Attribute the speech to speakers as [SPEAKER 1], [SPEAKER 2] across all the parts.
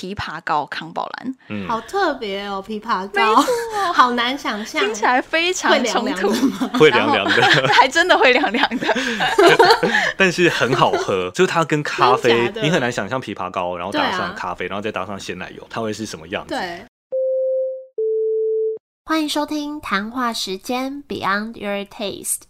[SPEAKER 1] 枇杷膏康宝蓝，
[SPEAKER 2] 嗯，
[SPEAKER 3] 好特别哦，枇杷膏，好难想象，
[SPEAKER 1] 听起来非常
[SPEAKER 3] 会凉
[SPEAKER 1] 冲突，
[SPEAKER 3] 凉的吗？
[SPEAKER 2] 会凉凉的，
[SPEAKER 1] 还真的会凉凉的。
[SPEAKER 2] 但是很好喝。就是它跟咖啡你很难想象枇杷膏，然后打
[SPEAKER 3] 对啊
[SPEAKER 2] 上咖啡，然后再搭上鲜奶油，它会是什么样子？
[SPEAKER 3] 对。欢迎收听谈话时间 Beyond Your Taste。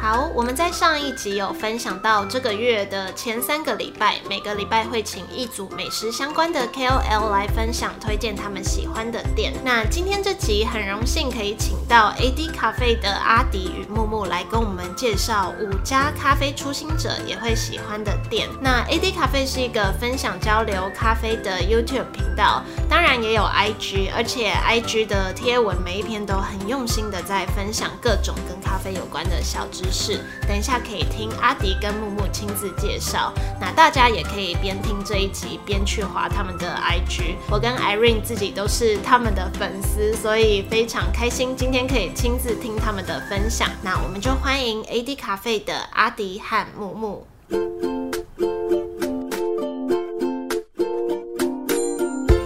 [SPEAKER 3] 好，我们在上一集有分享到，这个月的前三个礼拜，每个礼拜会请一组美食相关的 KOL 来分享推荐他们喜欢的店。那今天这集很荣幸可以请到 AD 咖啡的阿迪与木木来跟我们介绍五家咖啡初心者也会喜欢的店。那 AD 咖啡是一个分享交流咖啡的 YouTube 频道，当然也有 IG，而且 IG 的贴文每一篇都很用心的在分享各种跟咖啡有关的小知是。等一下可以听阿迪跟木木亲自介绍，那大家也可以边听这一集边去划他们的 IG。我跟 Irene 自己都是他们的粉丝，所以非常开心今天可以亲自听他们的分享。那我们就欢迎 AD 咖啡的阿迪和木木。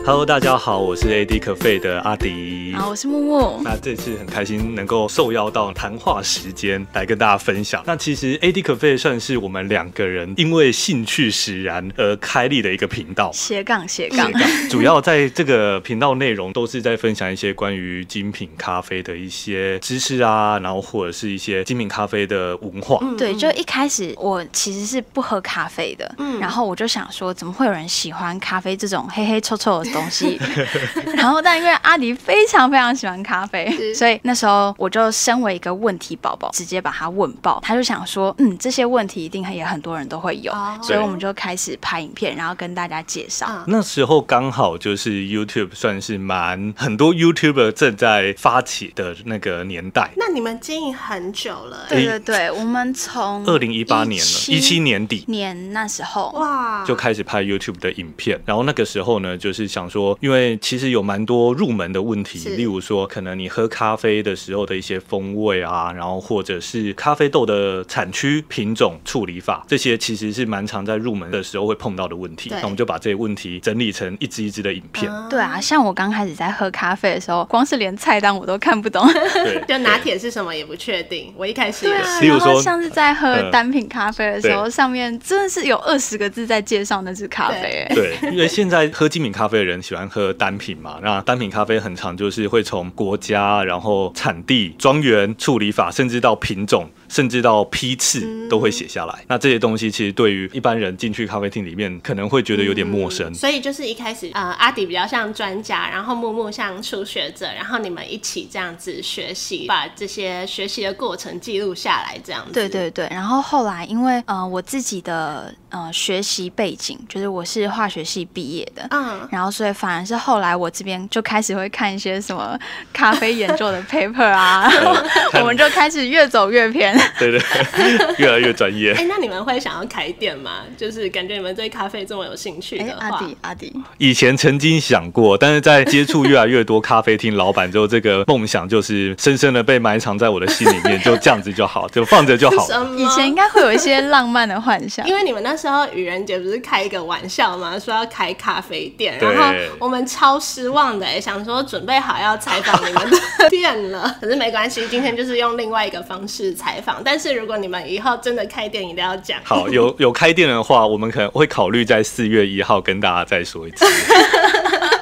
[SPEAKER 2] Hello，大家好，我是 AD 可费的阿迪。
[SPEAKER 1] 好，我是木木。
[SPEAKER 2] 那这次很开心能够受邀到谈话时间来跟大家分享。那其实 AD 可费算是我们两个人因为兴趣使然而开立的一个频道。
[SPEAKER 1] 斜杠斜杠，
[SPEAKER 2] 主要在这个频道内容都是在分享一些关于精品咖啡的一些知识啊，然后或者是一些精品咖啡的文化。
[SPEAKER 1] 对，就一开始我其实是不喝咖啡的，
[SPEAKER 3] 嗯
[SPEAKER 1] 然后我就想说，怎么会有人喜欢咖啡这种黑黑臭臭的东西？然后，但因为阿迪非常非常喜欢咖啡，
[SPEAKER 3] 是
[SPEAKER 1] 所以那时候我就身为一个问题宝宝，直接把他问爆。他就想说，嗯，这些问题一定也很多人都会有，
[SPEAKER 3] 哦
[SPEAKER 1] 所以我们就开始拍影片，然后跟大家介绍。
[SPEAKER 3] 嗯
[SPEAKER 2] 那时候刚好就是 YouTube 算是蛮很多 YouTuber 正在发起的那个年代，
[SPEAKER 3] 那你们经营很久了、
[SPEAKER 1] 对对对，我们从
[SPEAKER 2] 二零一八年了，一七年底。
[SPEAKER 1] 年那时候，
[SPEAKER 3] 哇，
[SPEAKER 2] 就开始拍 YouTube 的影片，然后那个时候呢，就是想说，因为其实有蛮多入门的问题，例如说，可能你喝咖啡的时候的一些风味啊，然后或者是咖啡豆的产区、品种、处理法，这些其实是蛮常在入门的时候会碰到的问题。那我们就把这些问题整理成一支一支的影片，
[SPEAKER 3] 嗯
[SPEAKER 1] 对啊，像我刚开始在喝咖啡的时候，光是连菜单我都看不懂。
[SPEAKER 3] 就拿铁是什么也不确定，我一开始也是。
[SPEAKER 1] 对啊，然后
[SPEAKER 2] 例如说
[SPEAKER 1] 像是在喝
[SPEAKER 2] 嗯
[SPEAKER 1] 单品咖啡的时候，
[SPEAKER 2] 对
[SPEAKER 1] 上面真的是有二十个字在介绍那支咖啡、欸。
[SPEAKER 2] 对，因为现在喝精品咖啡的人喜欢喝单品嘛，那单品咖啡很常就是会从国家，然后产地、庄园、处理法，甚至到品种，甚至到批次都会写下来。那这些东西其实对于一般人进去咖啡厅里面，可能会觉得有点陌生。
[SPEAKER 3] 所以就是一开始，呃，阿迪比较像专家，然后木木像初学者，然后你们一起这样子学习，把这些学习的过程记录下来，这样子。
[SPEAKER 1] 对对对，然后后来因为呃我自己的呃学习背景就是我是化学系毕业的，
[SPEAKER 3] 嗯，
[SPEAKER 1] 然后所以反而是后来我这边就开始会看一些什么咖啡研究的 paper 啊，我们就开始越走越偏。
[SPEAKER 2] 对 对，越来越专业
[SPEAKER 3] 哎、。那你们会想要开店吗？就是感觉你们对咖啡这么有兴趣
[SPEAKER 1] 哎，
[SPEAKER 3] 的话，
[SPEAKER 1] 阿迪阿迪，
[SPEAKER 2] 以前曾经想过，但是在接触越来越多咖啡厅老板之后，这个梦想就是深深的被埋藏在我的心里面，就这样子就好，就放着就好了。
[SPEAKER 1] 以前应该会有一些浪漫的幻想。
[SPEAKER 3] 因为你们那时候愚人节不是开一个玩笑吗？说要开咖啡店，然后我们超失望的、欸，想说准备好要采访你们的店了，可是没关系，今天就是用另外一个方式采访。但是如果你们以后真的开店，一定要讲。
[SPEAKER 2] 好，有有开店的话，我们可能会考虑在四月一号跟大家再说一次。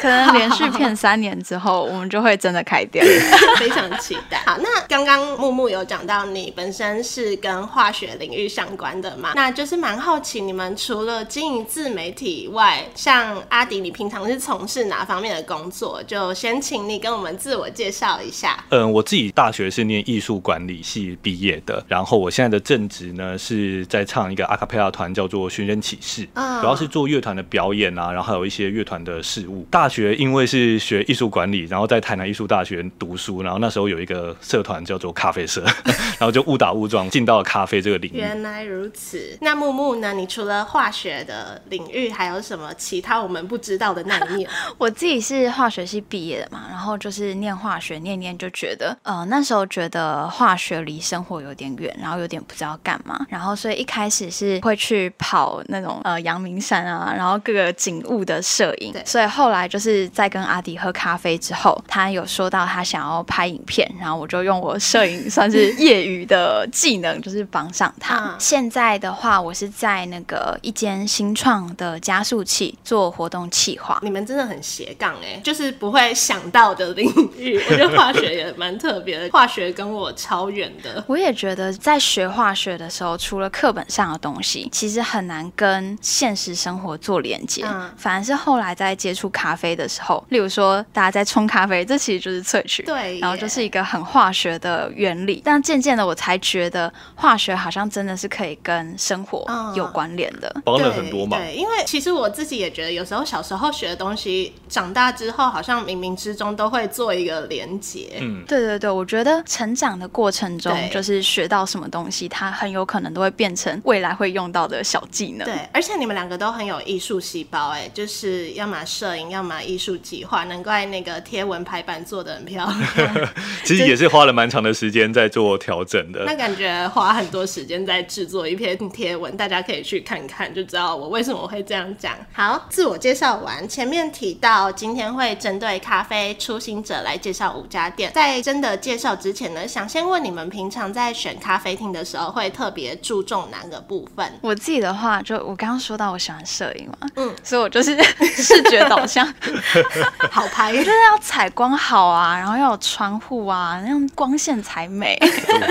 [SPEAKER 1] 可能连续骗三年之后，我们就会真的开店。
[SPEAKER 3] 非常期待。好，那刚刚木木有讲到你本身是跟化学领域相关的嘛，那就是蛮好奇你们除了经营自媒体以外，像阿迪，你平常是从事哪方面的工作？就先请你跟我们自我介绍一下。
[SPEAKER 2] 嗯，我自己大学是念艺术管理系毕业的，然后我现在的正职呢是在唱一个阿卡贝拉团，叫做寻人启事，
[SPEAKER 3] 嗯
[SPEAKER 2] 主要是做乐团的表演啊，然后还有一些乐团的事务。大学因为是学艺术管理，然后在台南艺术大学读书，然后那时候有一个社团叫做咖啡社，然后就误打误撞进到了咖啡这个领域。
[SPEAKER 3] 原来如此。那木木呢？你除了化学的领域，还有什么其他我们不知道的那一面？
[SPEAKER 1] 我自己是化学系毕业的嘛，然后就是念化学，念念就觉得，呃，那时候觉得化学离生活有点远，然后有点不知道干嘛，然后所以一开始是会去跑那种呃阳明山啊，然后各个景物的摄影。
[SPEAKER 3] 对
[SPEAKER 1] 所以后来就是在跟阿迪喝咖啡之后，他有说到他想要拍影片，然后我就用我摄影算是业余的技能，就是帮上他。
[SPEAKER 3] 嗯
[SPEAKER 1] 现在的话，我是在那个一间新创的加速器做活动企划。
[SPEAKER 3] 你们真的很斜杠哎、就是不会想到的领域。我觉得化学也蛮特别的，化学跟我超远的。
[SPEAKER 1] 我也觉得，在学化学的时候，除了课本上的东西，其实很难跟现实生活做连接。
[SPEAKER 3] 嗯
[SPEAKER 1] 反而是后来在接触咖啡的时候，例如说大家在冲咖啡，这其实就是萃取，
[SPEAKER 3] 对
[SPEAKER 1] 然后就是一个很化学的原理。但渐渐的，我才觉得化学好像真的是可以跟生活
[SPEAKER 3] 嗯
[SPEAKER 1] 有关联的。
[SPEAKER 2] 帮了很多忙。
[SPEAKER 3] 对，因为其实我自己也觉得，有时候小时候学的东西，长大之后好像冥冥之中都会做一个连结。
[SPEAKER 2] 嗯，
[SPEAKER 1] 对对对，我觉得成长的过程中，就是学到什么东西，它很有可能都会变成未来会用到的小技能。
[SPEAKER 3] 对，而且你们两个都很有艺术细胞，哎，就是要么摄影，要么艺术计划，难怪那个贴文排版做的很漂亮。
[SPEAKER 2] 其实也是花了蛮长的时间在做调整的。
[SPEAKER 3] 那感觉花很多时间在制作一篇贴文，大家可以去看看，就知道我为什么会这样讲。好，自我介绍完，前面提到今天会针对咖啡初心者来介绍五家店。在真的介绍之前呢，想先问你们平常在选咖啡厅的时候，会特别注重哪个部分？
[SPEAKER 1] 我自己的话，就我刚刚说到我喜欢摄影嘛，
[SPEAKER 3] 嗯
[SPEAKER 1] 嗯，所以我就是 视觉导向，
[SPEAKER 3] 好拍
[SPEAKER 1] 就是要采光好啊，然后要有窗户啊，那样光线才美。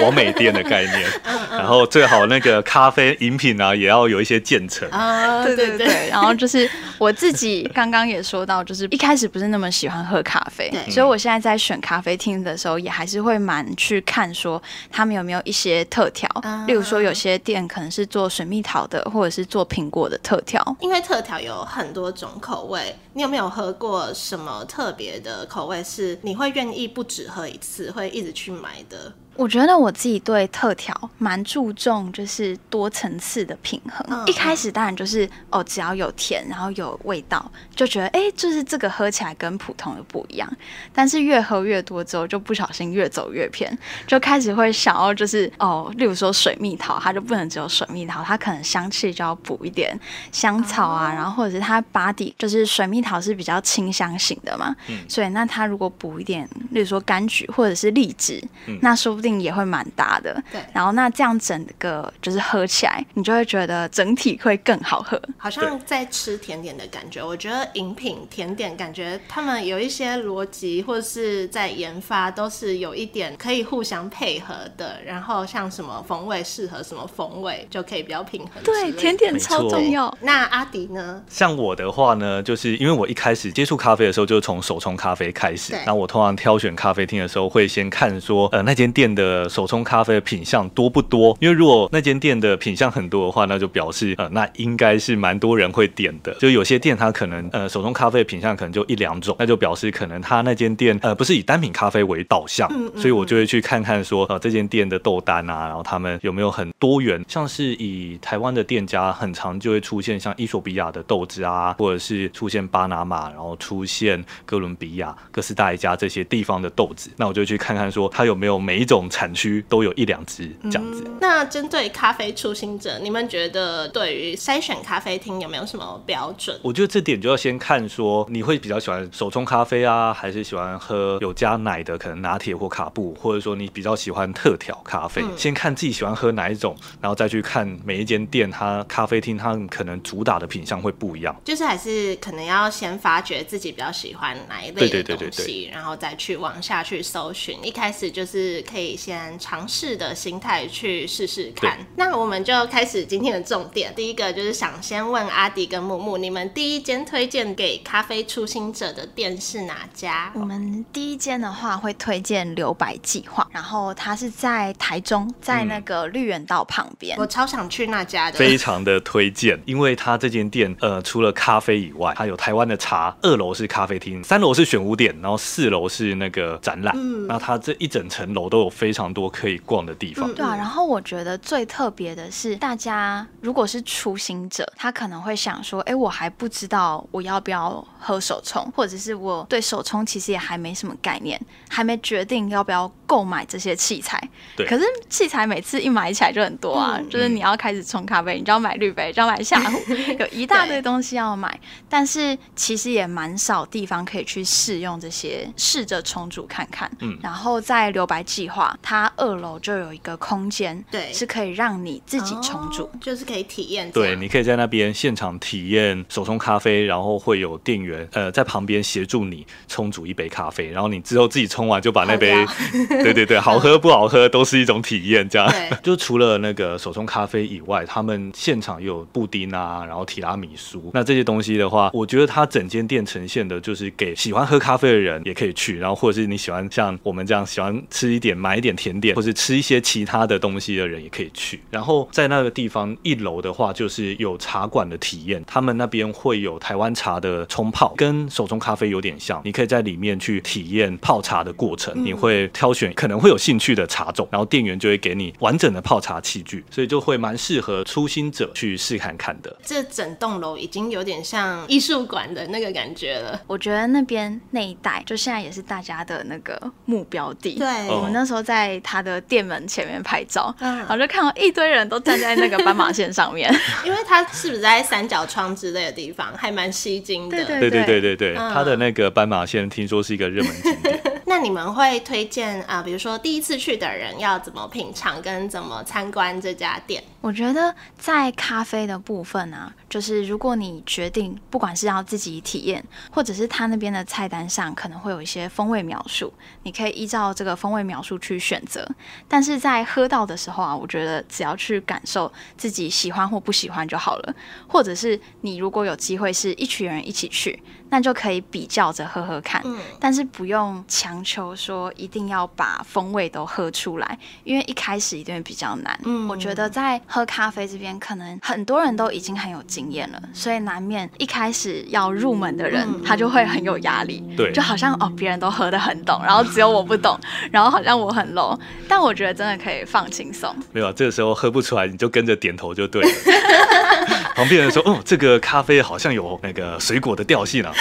[SPEAKER 2] 完美店的概念，
[SPEAKER 3] 嗯
[SPEAKER 2] 然后最好那个咖啡饮品啊，也要有一些渐层。
[SPEAKER 3] 啊，
[SPEAKER 1] 对
[SPEAKER 3] 对
[SPEAKER 1] 对对，然后就是我自己刚刚也说到，就是一开始不是那么喜欢喝咖啡
[SPEAKER 3] 对，
[SPEAKER 1] 所以我现在在选咖啡厅的时候，也还是会蛮去看说他们有没有一些特调，
[SPEAKER 3] 啊
[SPEAKER 1] 例如说有些店可能是做水蜜桃的，或者是做苹果的特调。
[SPEAKER 3] 因为特调有很多种口味，你有没有喝喝过什么特别的口味是你会愿意不止喝一次，会一直去买的？
[SPEAKER 1] 我觉得我自己对特调蛮注重，就是多层次的平衡。
[SPEAKER 3] 嗯
[SPEAKER 1] 一开始当然就是哦，只要有甜，然后有味道，就觉得哎，就是这个喝起来跟普通的不一样。但是越喝越多之后，就不小心越走越偏，就开始会想要就是哦，例如说水蜜桃，它就不能只有水蜜桃，它可能香气就要补一点香草啊，
[SPEAKER 3] 哦
[SPEAKER 1] 然后或者是它 body 就是水蜜桃是比较清香型的嘛，
[SPEAKER 2] 嗯
[SPEAKER 1] 所以那它如果补一点，例如说柑橘或者是荔枝，
[SPEAKER 2] 嗯
[SPEAKER 1] 那说不定也会蛮搭的。
[SPEAKER 3] 对
[SPEAKER 1] 然后那这样整个就是喝起来，你就会觉得整体会更好喝。
[SPEAKER 3] 好像在吃甜点的感觉。我觉得饮品、甜点感觉他们有一些逻辑，或者是在研发都是有一点可以互相配合的。然后像什么风味适合什么风味，就可以比较平衡
[SPEAKER 1] 对，甜点超重要。
[SPEAKER 3] 那阿迪呢？
[SPEAKER 2] 像我的话呢，就是因为我一开始接触咖啡的时候，就是从手冲咖啡开始那。我通常挑选咖啡厅的时候，会先看说，呃，那间店的手冲咖啡的品相多不多？因为如果那间店的品相很多的话，那就表示，呃，那应该是蛮多人会点的。就有些店它可能，呃，手冲咖啡的品相可能就一两种，那就表示可能它那间店，呃，不是以单品咖啡为导向，
[SPEAKER 3] 嗯嗯
[SPEAKER 2] 所以我就会去看看说，呃，这间店的豆单啊，然后他们有没有很多元，像是以台湾的店家，很常就会出现像伊索比亚的豆子啊，或者是出现巴拿马，然后出现哥伦比亚、哥斯达黎加这些地方的豆子，那我就去看看说，它有没有每一种产区都有一两只这样子。
[SPEAKER 3] 那针对咖啡初心者，你们觉得对于筛选咖啡厅有没有什么标准？
[SPEAKER 2] 我觉得这点就要先看说你会比较喜欢手冲咖啡啊，还是喜欢喝有加奶的，可能拿铁或卡布，或者说你比较喜欢特调咖啡。
[SPEAKER 3] 嗯
[SPEAKER 2] 先看自己喜欢喝哪一种，然后再去看每一间店它咖啡厅它可能主打的品相会不一样。
[SPEAKER 3] 就是还是可能要先发掘自己比较喜欢哪一类
[SPEAKER 2] 对
[SPEAKER 3] 的
[SPEAKER 2] 对对对
[SPEAKER 3] 东西，然后再去往下去搜寻。一开始就是可以先尝试的心态去试试看。那我们就开始今天的重点，第一个就是想先问阿迪跟木木，你们第一间推荐给咖啡初心者的店是哪家？
[SPEAKER 1] 我们第一间的话会推荐留白计划，然后它是在台中，在那个绿园道旁边。
[SPEAKER 3] 我超想去那家的，
[SPEAKER 2] 非常的推荐，因为它这间店呃，除了咖啡以外，它有台湾的茶，二楼是咖啡厅，三楼是选物店，然后四楼是那个展览。嗯，那它这一整层楼都有非常多可以逛的地方。
[SPEAKER 1] 对啊，然后我觉得最特别的是，大家如果是初行者，他可能会想说，哎，我还不知道我要不要喝手冲，或者是我对手冲其实也还没什么概念，还没决定要不要购买这些器材。
[SPEAKER 2] 对，
[SPEAKER 1] 可是器材每次一买起来就很多啊，就是你要开始冲咖啡，你就要买滤杯，就要买下壶，有一大堆东西要买。但是其实也蛮少地方可以去试用这些，试着冲煮看看。嗯，然后在留白计划，它二楼就有一个空间，
[SPEAKER 3] 对，
[SPEAKER 1] 是可以让你自己冲煮，
[SPEAKER 3] 就是可以体验。
[SPEAKER 2] 对，你可以在那边现场体验手冲咖啡，然后会有店员呃在旁边协助你冲煮一杯咖啡，然后你之后自己冲完就把那杯，对对对，好喝不好喝都是一种体验。这样，就除了那个手冲咖啡以外，他们现场有布丁啊，然后提拉米苏，那这些东西的话，我觉得它整间店呈现的就是给喜欢喝咖啡的人也可以去，然后或者是你喜欢像我们这样喜欢吃一点买一点甜点，或者吃一些其他的东西的人也可以去。然后在那个地方一楼的话，就是有茶馆的体验，他们那边会有台湾茶的冲泡，跟手冲咖啡有点像，你可以在里面去体验泡茶的过程，你会挑选可能会有兴趣的茶种，然后店员就会给你完整的泡茶器具，所以就会蛮适合初心者去试看看的。
[SPEAKER 3] 这整栋楼已经有点像艺术馆的那个感觉了。
[SPEAKER 1] 我觉得那边那一带，就现在也是大家的那个目标地。
[SPEAKER 3] 对，
[SPEAKER 1] 我们那时候在他的店门前面拍照，然后就看到一堆人都站在那个斑马线上面，
[SPEAKER 3] 因为它是不是在三角窗之类的地方，还蛮吸睛的。
[SPEAKER 1] 对对
[SPEAKER 2] 对对对对对，它的那个斑马线听说是一个热门景点。
[SPEAKER 3] 那你们会推荐啊，比如说第一次去的人要怎么品尝跟怎么参观这家店？
[SPEAKER 1] 我觉得在咖啡的部分啊，就是如果你决定不管是要自己体验，或者是他那边的菜单上可能会有一些风味描述，你可以依照这个风味描述去选择。但是在喝到的时候啊，我觉得只要去感受自己喜欢或不喜欢就好了。或者是你如果有机会是一群人一起去，那就可以比较着喝喝看。嗯，但是不用强求说一定要把风味都喝出来，因为一开始一定会比较难。嗯，我觉得在喝咖啡这边，可能很多人都已经很有经验了，所以难免一开始要入门的人，他就会很有压力。
[SPEAKER 2] 对，
[SPEAKER 1] 就好像哦，别人都喝得很懂，然后只有我不懂，然后好像我很 low。但我觉得真的可以放轻松。
[SPEAKER 2] 没有，这个时候喝不出来，你就跟着点头就对了。旁边人说：“哦，这个咖啡好像有那个水果的调性啊。”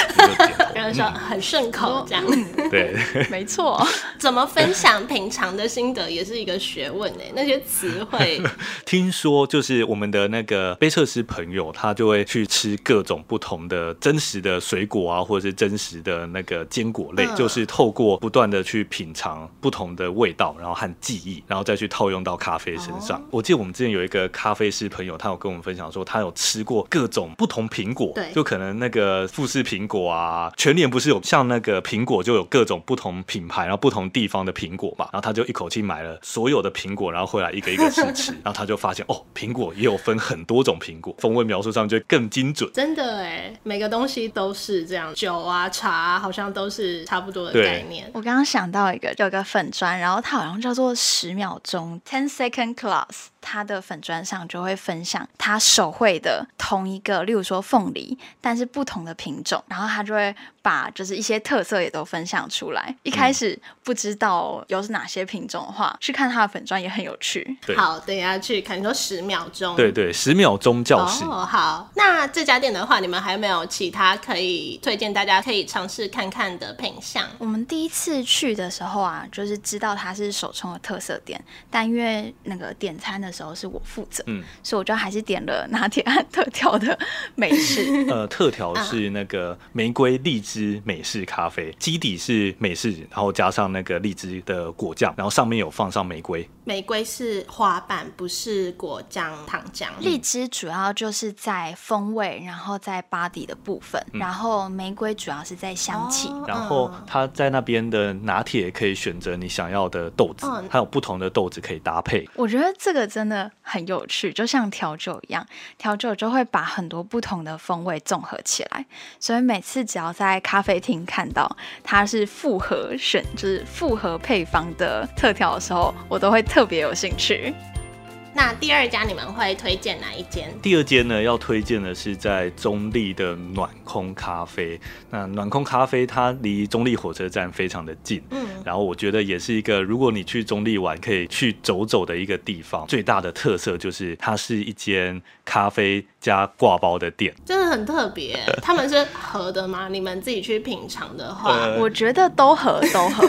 [SPEAKER 3] 有人说很顺口，这样。
[SPEAKER 2] 对，
[SPEAKER 1] 没错。
[SPEAKER 3] 怎么分享平常的心得也是一个学问哎，那些词汇。
[SPEAKER 2] 听说就是我们的那个杯测师朋友，他就会去吃各种不同的真实的水果啊，或者是真实的那个坚果类，就是透过不断的去品尝不同的味道，然后和记忆，然后再去套用到咖啡身上。我记得我们之前有一个咖啡师朋友，他有跟我们分享说，他有吃过各种不同苹果，
[SPEAKER 3] 对，
[SPEAKER 2] 就可能那个富士苹果啊，全年不是有像那个苹果就有各种不同品牌，然后不同地方的苹果嘛，然后他就一口气买了所有的苹果，然后回来一个一个试吃，然后他就发现哦，苹果也有分很多种苹果，风味描述上就更精准。
[SPEAKER 3] 真的哎，每个东西都是这样，酒啊茶好像都是差不多的概念。
[SPEAKER 1] 我刚刚想到一个，有个粉砖，然后它好像叫做十秒钟 （ten second class）。他的粉砖上就会分享他手绘的同一个，例如说凤梨，但是不同的品种，然后他就会把就是一些特色也都分享出来。一开始不知道有哪些品种的话，去看它的粉砖也很有趣。
[SPEAKER 3] 好，等一下去看，你说十秒钟，
[SPEAKER 2] 对对，十秒钟教室。
[SPEAKER 3] 哦，好。那这家店的话，你们还有没有其他可以推荐大家可以尝试看看的品相？
[SPEAKER 1] 我们第一次去的时候啊，就是知道它是手冲的特色店，但因为那个点餐的。时候是我负责，嗯，所以我就还是点了拿铁和特调的美式。
[SPEAKER 2] 呃，特调是那个玫瑰荔枝美式咖啡，基底是美式，然后加上那个荔枝的果酱，然后上面有放上玫瑰。
[SPEAKER 3] 玫瑰是花瓣，不是果酱糖浆。
[SPEAKER 1] 荔枝主要就是在风味，然后在 body 的部分，然后玫瑰主要是在香气。
[SPEAKER 2] 然后它在那边的拿铁可以选择你想要的豆子，还有不同的豆子可以搭配。
[SPEAKER 1] 我觉得这个真的很有趣，就像调酒一样，调酒就会把很多不同的风味综合起来。所以每次只要在咖啡厅看到它是复合选，就是复合配方的特调的时候，我都会特别有兴趣。
[SPEAKER 3] 那第二家你们会推荐哪一间？
[SPEAKER 2] 第二间呢，要推荐的是在中立的暖空咖啡。那暖空咖啡它离中立火车站非常的近，嗯，然后我觉得也是一个如果你去中立玩可以去走走的一个地方。最大的特色就是它是一间咖啡加挂包的店，
[SPEAKER 3] 真的很特别。他们是合的吗？你们自己去品尝的话，
[SPEAKER 1] 我觉得都合 都合。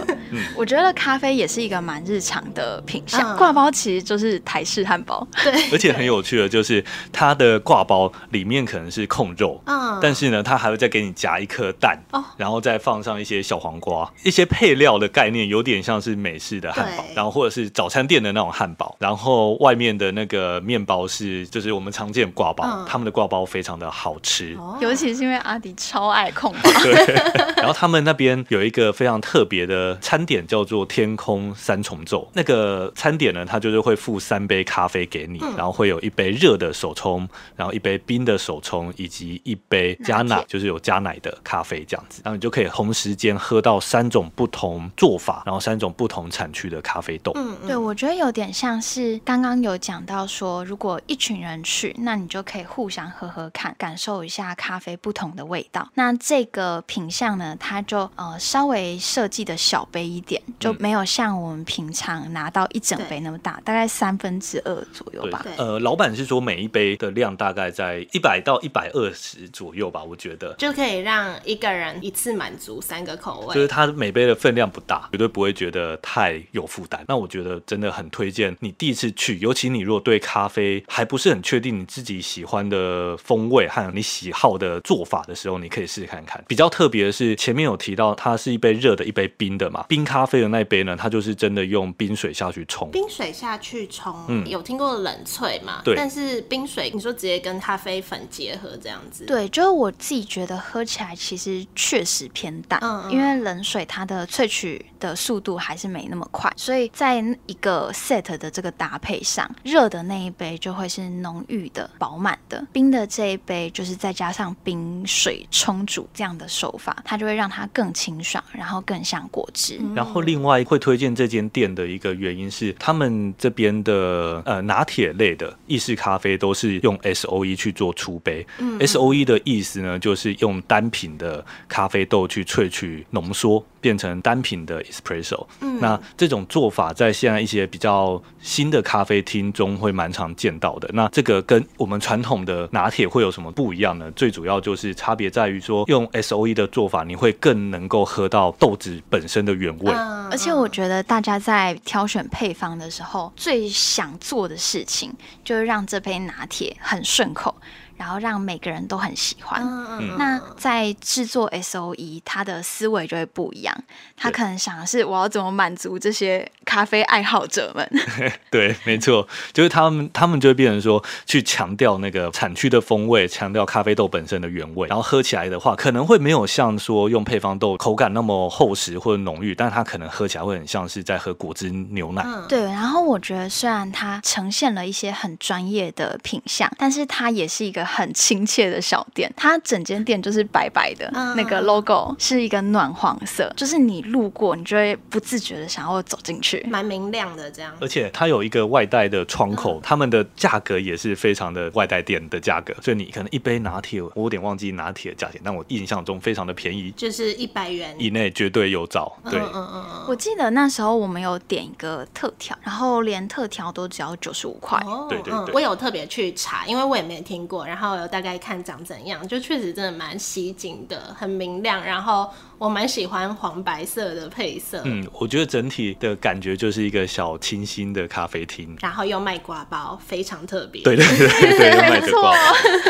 [SPEAKER 1] 我觉得咖啡也是一个蛮日常的品相，挂包其实就是台式汉堡。
[SPEAKER 3] 对，
[SPEAKER 2] 而且很有趣的，就是它的挂包里面可能是控肉，嗯，但是呢，它还会再给你夹一颗蛋，哦，然后再放上一些小黄瓜，一些配料的概念有点像是美式的汉堡，然后或者是早餐店的那种汉堡，然后外面的那个面包是就是我们常见挂包，他们的挂包非常的好吃，
[SPEAKER 1] 尤其是因为阿迪超爱控包，
[SPEAKER 2] 对，然后他们那边有一个非常特别的餐点叫做天空三重奏，那个餐点呢，它就是会附三杯咖啡给。给你，然后会有一杯热的手冲，然后一杯冰的手冲，以及一杯加奶，就是有加奶的咖啡这样子，然后你就可以同时间喝到三种不同做法，然后三种不同产区的咖啡豆。
[SPEAKER 1] 嗯，对，我觉得有点像是刚刚有讲到说，如果一群人去，那你就可以互相喝喝看，感受一下咖啡不同的味道。那这个品相呢，它就呃稍微设计的小杯一点，就没有像我们平常拿到一整杯那么大，大概三分之二左。右吧，
[SPEAKER 2] 呃，老板是说每一杯的量大概在一百到一百二十左右吧，我觉得
[SPEAKER 3] 就可以让一个人一次满足三个口味。
[SPEAKER 2] 就是它每杯的分量不大，绝对不会觉得太有负担。那我觉得真的很推荐你第一次去，尤其你如果对咖啡还不是很确定你自己喜欢的风味和你喜好的做法的时候，你可以试试看看。比较特别的是前面有提到它是一杯热的，一杯冰的嘛。冰咖啡的那杯呢，它就是真的用冰水下去冲，
[SPEAKER 3] 冰水下去冲，嗯，有听过。冷萃嘛，对，但是冰水，你说直接跟咖啡粉结合这样子，
[SPEAKER 1] 对，就是我自己觉得喝起来其实确实偏淡，嗯，因为冷水它的萃取的速度还是没那么快，所以在一个 set 的这个搭配上，热的那一杯就会是浓郁的、饱满的，冰的这一杯就是再加上冰水冲煮这样的手法，它就会让它更清爽，然后更像果汁。
[SPEAKER 2] 然后另外会推荐这间店的一个原因是，他们这边的呃拿。铁类的意式咖啡都是用 S O E 去做出杯，S O E 的意思呢，就是用单品的咖啡豆去萃取浓缩。变成单品的 espresso，那这种做法在现在一些比较新的咖啡厅中会蛮常见到的。那这个跟我们传统的拿铁会有什么不一样呢？最主要就是差别在于说，用 S O E 的做法，你会更能够喝到豆子本身的原味。
[SPEAKER 1] 而且我觉得大家在挑选配方的时候，最想做的事情就是让这杯拿铁很顺口。然后让每个人都很喜欢。嗯那在制作 S O E，他的思维就会不一样。他可能想的是，我要怎么满足这些咖啡爱好者们？
[SPEAKER 2] 对，没错，就是他们，他们就会变成说，去强调那个产区的风味，强调咖啡豆本身的原味。然后喝起来的话，可能会没有像说用配方豆口感那么厚实或者浓郁，但是它可能喝起来会很像是在喝果汁牛奶。
[SPEAKER 1] 对。然后我觉得，虽然它呈现了一些很专业的品相，但是它也是一个。很亲切的小店，它整间店就是白白的，那个 logo 是一个暖黄色，就是你路过，你就会不自觉的想要走进去，
[SPEAKER 3] 蛮明亮的这样。
[SPEAKER 2] 而且它有一个外带的窗口，他们的价格也是非常的外带店的价格，所以你可能一杯拿铁，我有点忘记拿铁的价钱，但我印象中非常的便宜，
[SPEAKER 3] 就是一百元
[SPEAKER 2] 以内绝对有找。对，嗯嗯
[SPEAKER 1] 嗯。我记得那时候我们有点一个特调，然后连特调都只要九十五块。
[SPEAKER 2] 对对对。
[SPEAKER 3] 我有特别去查，因为我也没听过，然后。然后有大概看长怎样，就确实真的蛮吸睛的，很明亮。然后我蛮喜欢黄白色的配色。
[SPEAKER 2] 嗯，我觉得整体的感觉就是一个小清新的咖啡厅。
[SPEAKER 3] 然后又卖挂包，非常特别。
[SPEAKER 2] 对对对对，没错。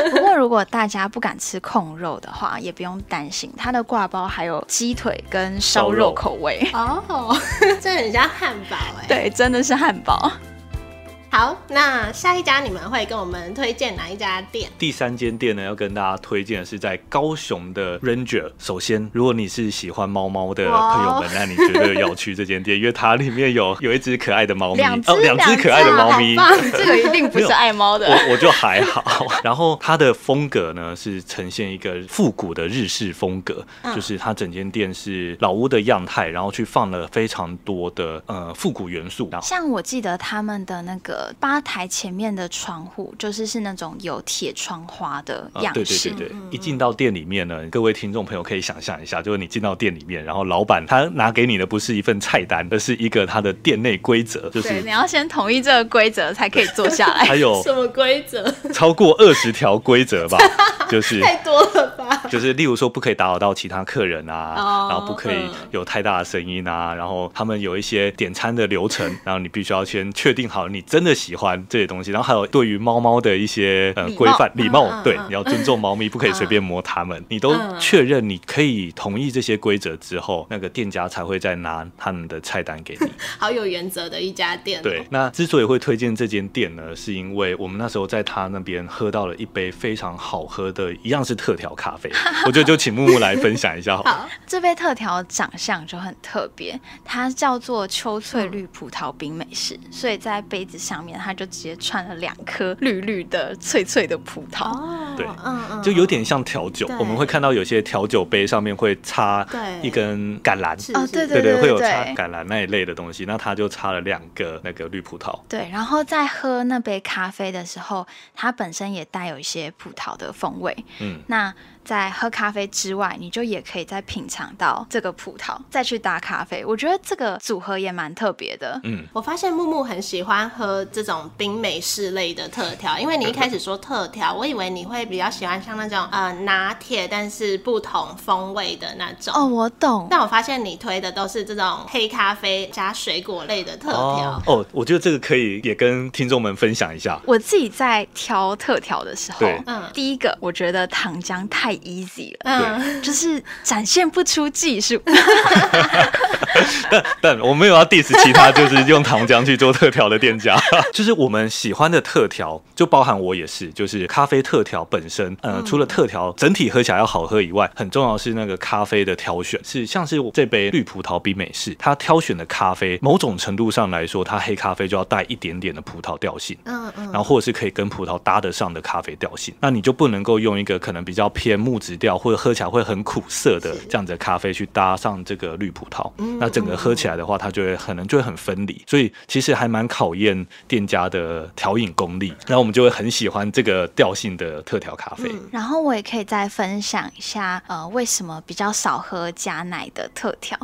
[SPEAKER 1] 不过如果大家不敢吃控肉的话，也不用担心，它的挂包还有鸡腿跟烧肉口味。
[SPEAKER 3] 哦，这很像汉堡哎。
[SPEAKER 1] 对，真的是汉堡。
[SPEAKER 3] 好，那下一家你们会跟我们推荐哪一家店？
[SPEAKER 2] 第三间店呢，要跟大家推荐的是在高雄的 Ranger。首先，如果你是喜欢猫猫的朋友们，那你绝对要去这间店，因为它里面有 有一只可爱的猫咪，哦，两只可爱的猫咪。
[SPEAKER 1] 这个一定不是爱猫的。
[SPEAKER 2] 我我就还好。然后它的风格呢是呈现一个复古的日式风格，就是它整间店是老屋的样态，然后去放了非常多的呃复古元素。
[SPEAKER 1] 像我记得他们的那个吧台前面的窗户，就是是那种有铁窗花的样式。
[SPEAKER 2] 对对对对，一进到店里面呢，各位听众朋友可以想象一下，就是你进到店里面，然后老板他拿给你的不是一份菜单，而是一个他的店内规则，就是
[SPEAKER 1] 你要先同意这个规则才可以坐下来。
[SPEAKER 2] 还有
[SPEAKER 3] 什么规则？
[SPEAKER 2] 超过二十条规则吧，就是
[SPEAKER 3] 太多了吧？
[SPEAKER 2] 就是例如说不可以打扰到其他客人啊，然后不可以有太大的声音啊，然后他们有一些点餐的流程，然后你必须要先确定好你真的喜欢这些东西，然后还有对于猫猫的一些呃规范礼貌，对，你要尊重猫咪，不可以随便摸它们，你都确认你可以同意这些规则之后，那个店家才会再拿他们的菜单给你。
[SPEAKER 3] 好有原则的一家店。
[SPEAKER 2] 对，那之所以会推荐这间店呢，是因为我们那时候在他那边喝到了一杯非常好喝的，一样是特调咖啡，我觉得就请木木来分享一下好。
[SPEAKER 3] 好，
[SPEAKER 1] 这杯特调长相就很特别，它叫做秋翠绿葡萄冰美式，所以在杯子上面它就直接串了两颗绿绿的脆脆的葡萄。
[SPEAKER 3] 哦，
[SPEAKER 2] 对
[SPEAKER 3] 嗯嗯，
[SPEAKER 2] 就有点像调酒，我们会看到有些调酒杯上面会插一根橄榄，
[SPEAKER 1] 哦，对
[SPEAKER 2] 对
[SPEAKER 1] 对，
[SPEAKER 2] 会有插橄榄那一类的东西，那它就插了两个那个绿葡萄。
[SPEAKER 1] 对，然后在喝那杯咖啡的时候，它本身也带有一些葡萄的风味。嗯，那。在喝咖啡之外，你就也可以再品尝到这个葡萄，再去搭咖啡。我觉得这个组合也蛮特别的。
[SPEAKER 3] 嗯，我发现木木很喜欢喝这种冰美式类的特调，因为你一开始说特调，我以为你会比较喜欢像那种呃拿铁，但是不同风味的那种。
[SPEAKER 1] 哦，我懂。
[SPEAKER 3] 但我发现你推的都是这种黑咖啡加水果类的特调。
[SPEAKER 2] 哦，我觉得这个可以也跟听众们分享一下。
[SPEAKER 1] 我自己在挑特调的时候，嗯，第一个我觉得糖浆太。太 easy 了，嗯，就是展现不出技术。
[SPEAKER 2] 但 但我没有要 diss 其他，就是用糖浆去做特调的店家。就是我们喜欢的特调，就包含我也是，就是咖啡特调本身。呃，除了特调整体喝起来要好喝以外，很重要是那个咖啡的挑选，是像是这杯绿葡萄冰美式，它挑选的咖啡，某种程度上来说，它黑咖啡就要带一点点的葡萄调性，嗯嗯，然后或者是可以跟葡萄搭得上的咖啡调性，那你就不能够用一个可能比较偏。木质调或者喝起来会很苦涩的这样子的咖啡去搭上这个绿葡萄，那整个喝起来的话，它就会可能就会很分离，所以其实还蛮考验店家的调饮功力。然后我们就会很喜欢这个调性的特调咖啡。
[SPEAKER 1] 然后我也可以再分享一下，呃，为什么比较少喝加奶的特调？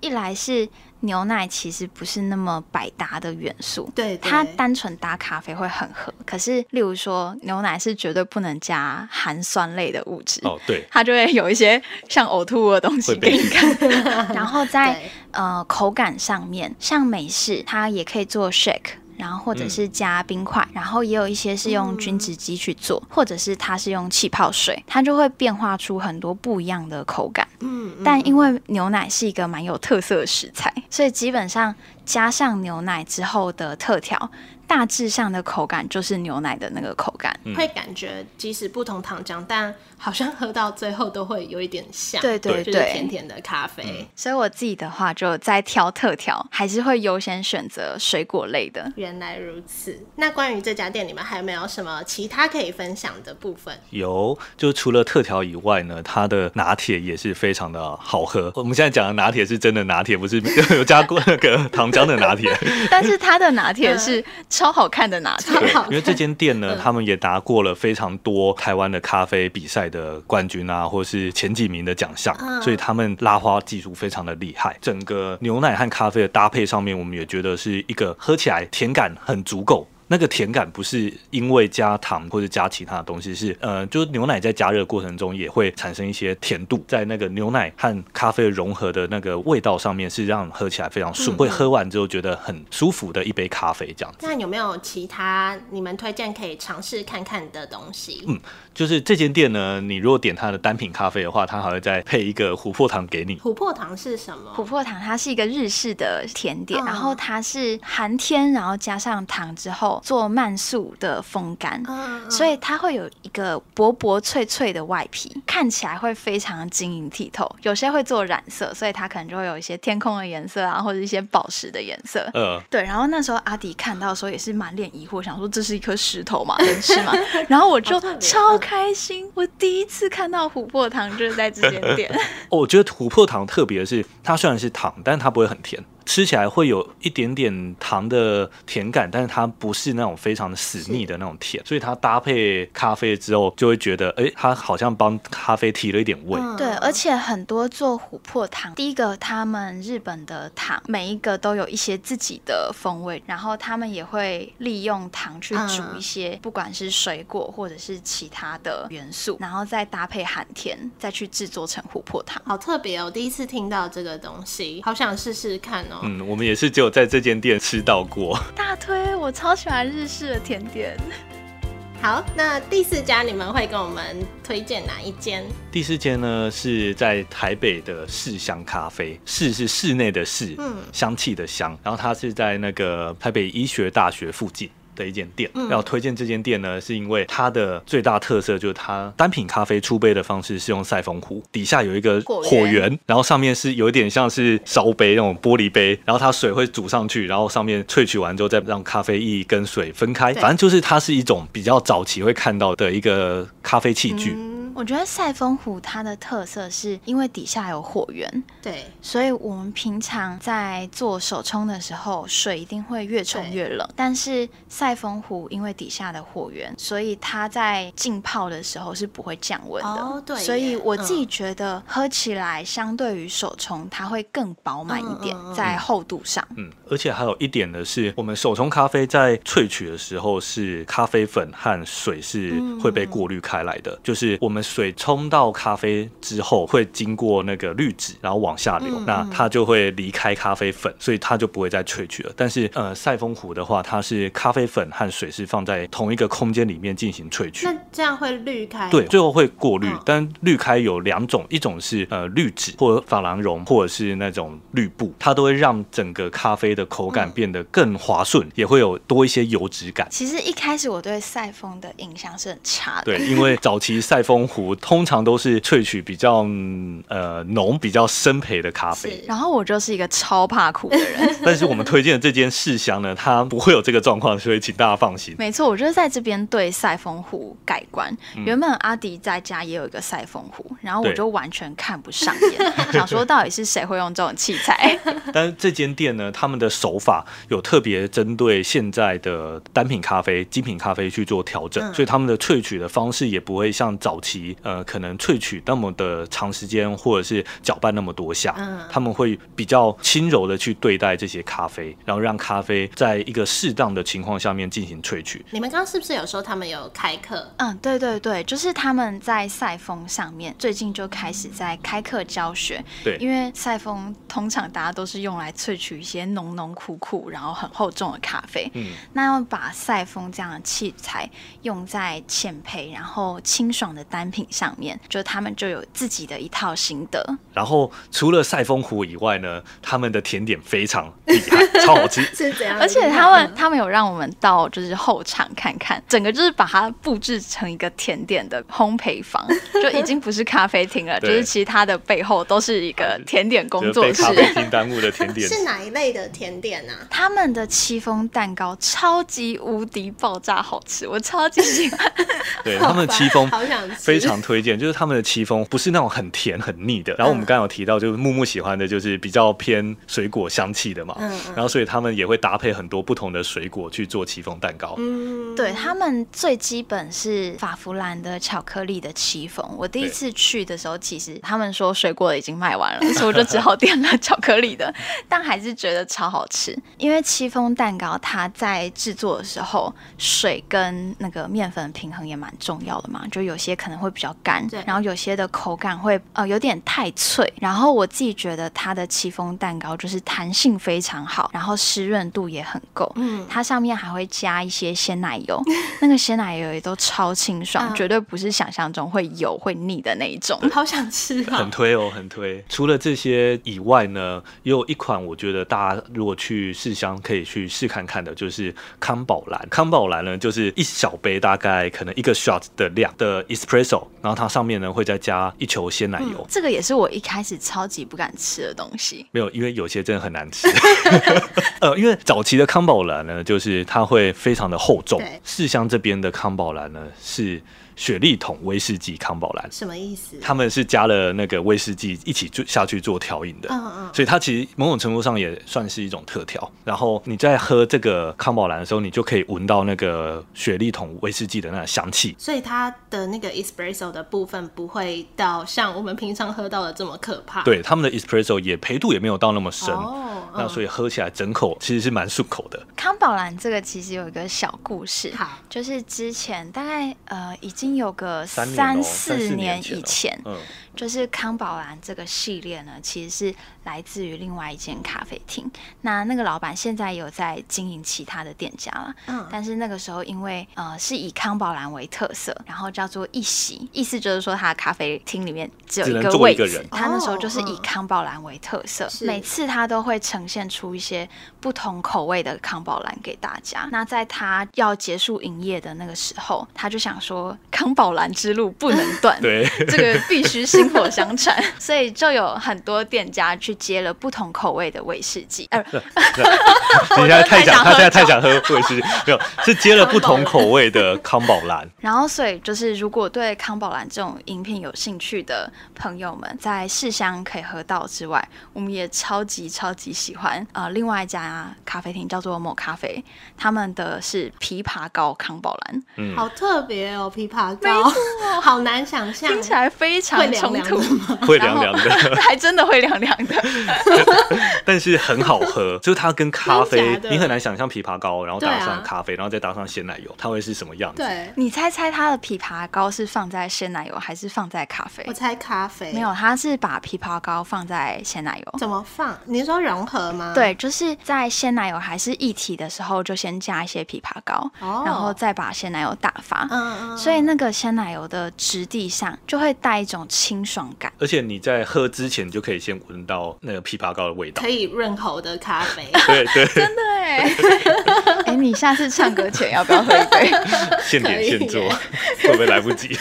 [SPEAKER 1] 一来是。牛奶其实不是那么百搭的元素，
[SPEAKER 3] 对，
[SPEAKER 1] 它单纯搭咖啡会很合。可是，例如说牛奶是绝对不能加含酸类的物质，
[SPEAKER 2] 哦，对，
[SPEAKER 1] 它就会有一些像呕吐的东西给你看。然后在呃口感上面，像美式它也可以做 shake。然后或者是加冰块，然后也有一些是用菌子机去做，或者是它是用气泡水，它就会变化出很多不一样的口感。嗯，但因为牛奶是一个蛮有特色的食材，所以基本上加上牛奶之后的特调。大致上的口感就是牛奶的那个口感，
[SPEAKER 3] 会感觉即使不同糖浆，但好像喝到最后都会有一点像，
[SPEAKER 1] 对对
[SPEAKER 3] 对，甜甜的咖啡。
[SPEAKER 1] 所以我自己的话，就在挑特调，还是会优先选择水果类的。
[SPEAKER 3] 原来如此。那关于这家店，你们还有没有什么其他可以分享的部分？
[SPEAKER 2] 有，就除了特调以外呢，它的拿铁也是非常的好喝。我们现在讲的拿铁是真的拿铁，不是 有加过那个糖浆的拿铁。
[SPEAKER 1] 但是它的拿铁是。超好看的拿铁，
[SPEAKER 2] 因为这间店呢，他们也拿过了非常多台湾的咖啡比赛的冠军啊，或是前几名的奖项，所以他们拉花技术非常的厉害。整个牛奶和咖啡的搭配上面，我们也觉得是一个喝起来甜感很足够。那个甜感不是因为加糖或者加其他的东西，是呃，就是牛奶在加热过程中也会产生一些甜度，在那个牛奶和咖啡融合的那个味道上面，是让喝起来非常顺，会喝完之后觉得很舒服的一杯咖啡这样子。
[SPEAKER 3] 那有没有其他你们推荐可以尝试看看的东西？嗯。
[SPEAKER 2] 就是这间店呢，你如果点它的单品咖啡的话，它还会再配一个琥珀糖给你。
[SPEAKER 3] 琥珀糖是什么？
[SPEAKER 1] 琥珀糖它是一个日式的甜点，然后它是寒天，然后加上糖之后，做慢速的风干，
[SPEAKER 3] 嗯
[SPEAKER 1] 所以它会有一个薄薄脆脆的外皮，看起来会非常晶莹剔透。有些会做染色，所以它可能就会有一些天空的颜色啊，或者一些宝石的颜色。
[SPEAKER 2] 呃，
[SPEAKER 1] 对，然后那时候阿迪看到的时候也是满脸疑惑，想说这是一颗石头嘛，能吃吗？然后我就超开心，我第一次看到琥珀糖就是在这间店。
[SPEAKER 2] 哦我觉得琥珀糖特别的是，它虽然是糖，但是它不会很甜。吃起来会有一点点糖的甜感，但是它不是那种非常的死腻的那种甜，所以它搭配咖啡之后，就会觉得，哎、它好像帮咖啡提了一点味。
[SPEAKER 3] 嗯
[SPEAKER 1] 对，而且很多做琥珀糖，第一个他们日本的糖每一个都有一些自己的风味，然后他们也会利用糖去煮
[SPEAKER 3] 嗯
[SPEAKER 1] 一些不管是水果或者是其他的元素，然后再搭配含甜，再去制作成琥珀糖。
[SPEAKER 3] 好特别哦，我第一次听到这个东西，好想试试看哦。
[SPEAKER 2] 嗯，我们也是只有在这间店吃到过。
[SPEAKER 1] 大推，我超喜欢日式的甜点。
[SPEAKER 3] 好，那第四家你们会跟我们推荐哪一间？
[SPEAKER 2] 第四间呢是在台北的市香咖啡，室是室内的室，
[SPEAKER 3] 嗯
[SPEAKER 2] 香气的香，然后它是在那个台北医学大学附近。的一间店，
[SPEAKER 3] 嗯
[SPEAKER 2] 要推荐这间店呢，是因为它的最大特色就是它单品咖啡出杯的方式是用赛风壶，底下有一个
[SPEAKER 1] 火源，
[SPEAKER 2] 然后上面是有一点像是烧杯那种玻璃杯，然后它水会煮上去，然后上面萃取完之后再让咖啡液跟水分开，反正就是它是一种比较早期会看到的一个咖啡器具。
[SPEAKER 3] 嗯，
[SPEAKER 1] 我觉得赛风壶它的特色是因为底下有火源，
[SPEAKER 3] 对，
[SPEAKER 1] 所以我们平常在做手冲的时候，水一定会越冲越冷。但是赛风壶因为底下的火源，所以它在浸泡的时候是不会降温的。
[SPEAKER 3] 哦对
[SPEAKER 1] 所以我自己
[SPEAKER 3] 嗯
[SPEAKER 1] 觉得喝起来相对于手冲，它会更饱满一点，在厚度上。
[SPEAKER 2] 嗯，而且还有一点的是，我们手冲咖啡在萃取的时候是咖啡粉和水是会被过滤开来的，就是我们水冲到咖啡之后会经过那个滤纸，然后往下流，
[SPEAKER 3] 嗯
[SPEAKER 2] 那它就会离开咖啡粉，所以它就不会再萃取了。但是呃，赛风壶的话，它是咖啡粉和水是放在同一个空间里面进行萃取。
[SPEAKER 3] 那这样会滤开？
[SPEAKER 2] 对，最后会过滤，
[SPEAKER 3] 嗯
[SPEAKER 2] 但滤开有两种，一种是呃滤纸或者珐琅绒，或者是那种滤布，它都会让整个咖啡的口感
[SPEAKER 3] 嗯
[SPEAKER 2] 变得更滑顺，也会有多一些油脂感。
[SPEAKER 1] 其实一开始我对赛风的印象是很差的，
[SPEAKER 2] 对，因为早期赛风壶通常都是萃取比较嗯呃浓、比较深焙的咖啡，
[SPEAKER 1] 然后我就是一个超怕苦的人。
[SPEAKER 2] 但是我们推荐的这间试香呢，它不会有这个状况，所以请大家放心。
[SPEAKER 1] 没错，我就是在这边对赛风湖改观。原本阿迪在家也有一个赛风湖，然后我就完全看不上眼，想说到底是谁会用这种器材？
[SPEAKER 2] 但是这间店呢，他们的手法有特别针对现在的单品咖啡、精品咖啡去做调整，
[SPEAKER 3] 嗯
[SPEAKER 2] 所以他们的萃取的方式也不会像早期呃可能萃取那么的长时间，或者是搅拌那么多下，
[SPEAKER 3] 嗯
[SPEAKER 2] 他们会比较轻柔的去对待这些咖啡，然后让咖啡在一个适当的情况下面进行萃取。
[SPEAKER 3] 你们刚刚是不是有说他们有开课？
[SPEAKER 1] 嗯，对对对，就是他们在赛风上面最近就开始在开课教学，
[SPEAKER 2] 对
[SPEAKER 1] 因为赛风通常大家都是用来萃取一些浓浓苦苦，然后很厚重的咖啡，
[SPEAKER 2] 嗯，
[SPEAKER 1] 那要把赛风这样的器材用在浅焙然后清爽的单品上面，就他们就有自己的一套心得。
[SPEAKER 2] 然后除了赛风壶以外呢，他们的甜点非常厉害，超好吃。
[SPEAKER 3] 是怎样？
[SPEAKER 1] 而且他们他们有让我们到就是后场看看，整个就是把它布置成一个甜点的烘焙房，就已经不是咖啡厅了，就是其他的背后都是一个甜点工作室
[SPEAKER 2] 就是被咖。啡厅耽误的甜点。
[SPEAKER 3] 是哪一类的甜点啊？
[SPEAKER 1] 他们的戚风蛋糕超级无敌爆炸好吃，我超级喜欢。
[SPEAKER 2] 对 他们的戚风
[SPEAKER 3] 好想吃
[SPEAKER 2] 非常推荐，就是他们的戚风不是那种很甜很腻的。然后我们刚刚有提到，就是木木喜欢的就是比较偏水果香气的嘛，
[SPEAKER 3] 嗯嗯
[SPEAKER 2] 然后所以他们也会搭配很多不同的水果去做戚风蛋糕。
[SPEAKER 3] 嗯，
[SPEAKER 1] 对他们最基本是法芙兰的巧克力的戚风。我第一次去的时候，其实他们说水果的已经卖完了，所以我就只好点了巧克力的，但还是觉得超好吃。因为戚风蛋糕它在制作的时候，水跟那个面粉平衡也蛮重要的嘛，就有些可能会比较干
[SPEAKER 3] 对，
[SPEAKER 1] 然后有些的口感会呃有点太脆。然后我自己觉得它的戚风蛋糕就是弹性非常好，然后湿润度也很够。
[SPEAKER 3] 嗯，
[SPEAKER 1] 它上面还会加一些鲜奶油，那个鲜奶油也都超清爽，
[SPEAKER 3] 嗯
[SPEAKER 1] 绝对不是想象中会油会腻的那一种。
[SPEAKER 3] 好想吃
[SPEAKER 2] 很
[SPEAKER 3] 哦。
[SPEAKER 2] 推哦，很推。除了这些以外呢，也有一款我觉得大家如果去试香可以去试看看的，就是康宝蓝。康宝蓝呢，就是一小杯大概可能一个 shot 的量的 espresso，然后它上面呢会再加一球鲜奶油。
[SPEAKER 1] 这个也是我一开始超级不敢吃的东西。
[SPEAKER 2] 没有，因为有些真的很难吃。呃，因为早期的康宝蓝呢，就是它会非常的厚重
[SPEAKER 3] 对。
[SPEAKER 2] 试香这边的康宝蓝呢是雪莉桶威士忌康宝蓝，
[SPEAKER 3] 什么意思？
[SPEAKER 2] 他们是加了那个威士忌一起做下去做调饮的。
[SPEAKER 3] 嗯嗯，
[SPEAKER 2] 所以它其实某种程度上也算是一种特调。然后你在喝这个康宝蓝的时候，你就可以闻到那个雪莉桶威士忌的那个香气。
[SPEAKER 3] 所以它的那个 espresso 的部分不会到像我们平常喝到的这么可怕。，
[SPEAKER 2] 对，他们的 espresso 也培度也没有到那么深，
[SPEAKER 3] 哦，
[SPEAKER 2] 那所以喝起来整口其实是蛮顺口的。
[SPEAKER 1] 康宝蓝这个其实有一个小故事，
[SPEAKER 3] 好，
[SPEAKER 1] 就是之前大概呃已经有个
[SPEAKER 2] 三
[SPEAKER 1] 四
[SPEAKER 2] 四
[SPEAKER 1] 年以前，
[SPEAKER 2] 嗯，
[SPEAKER 1] 就是康宝蓝这个系列呢，其实是来自于另外一间咖啡厅。那那个老板现在有在经营其他的店家了，
[SPEAKER 3] 嗯，
[SPEAKER 1] 但是那个时候因为呃是以康宝蓝为特色，然后叫做一席，意思就是说他的咖啡厅里面只有一个位置
[SPEAKER 2] 坐一个人，
[SPEAKER 1] 他那时候就是以康宝蓝为特色，
[SPEAKER 3] 是。
[SPEAKER 1] 每次他都会呈现出一些不同口味的康宝蓝给大家。那在他要结束营业的那个时候，他就想说康宝蓝之路不能断，
[SPEAKER 2] 对，
[SPEAKER 1] 这个必须薪火相传，所以就有很多店家去接了不同口味的威士忌，呃，
[SPEAKER 2] 你现在太想，他现在太想喝威士忌，没有，是接了不同口味的康宝蓝。
[SPEAKER 1] 然后所以就是如果对康宝蓝这种饮品有兴趣的朋友们，在试香可以喝到之外，我们也超级超级喜欢呃另外一家咖啡厅叫做某咖啡，他们的是枇杷膏康宝蓝，
[SPEAKER 2] 嗯，
[SPEAKER 3] 好特别哦，枇杷膏，好难想象，
[SPEAKER 1] 听起来非常
[SPEAKER 3] 会凉，凉的吗？
[SPEAKER 2] 会凉凉的，
[SPEAKER 1] 还真的会凉凉的。
[SPEAKER 2] 但是很好喝。就是它跟咖啡你很难想象枇杷膏，然后搭上咖啡，然后再搭上鲜奶油，它会是什么样子？
[SPEAKER 3] 对，
[SPEAKER 1] 你猜猜它的枇杷膏是放在鲜奶油还是放在咖啡
[SPEAKER 3] 我？猜咖啡
[SPEAKER 1] 没有，它是把枇杷膏放在鲜奶油。
[SPEAKER 3] 怎么放？你是说融合吗？，
[SPEAKER 1] 对，就是在鲜奶油还是一体的时候，就先加一些枇杷膏，
[SPEAKER 3] 哦
[SPEAKER 1] 然后再把鲜奶油打发。
[SPEAKER 3] 嗯嗯，
[SPEAKER 1] 所以那个鲜奶油的质地上就会带一种清爽感。
[SPEAKER 2] 而且你在喝之前，就可以先闻到那个枇杷膏的味道
[SPEAKER 3] 可。以润喉的咖啡，
[SPEAKER 2] 对对，
[SPEAKER 1] 真的哎，哎，你下次唱歌前要不要喝一杯？
[SPEAKER 2] 现点现做
[SPEAKER 3] 耶，
[SPEAKER 2] 会不会来不及？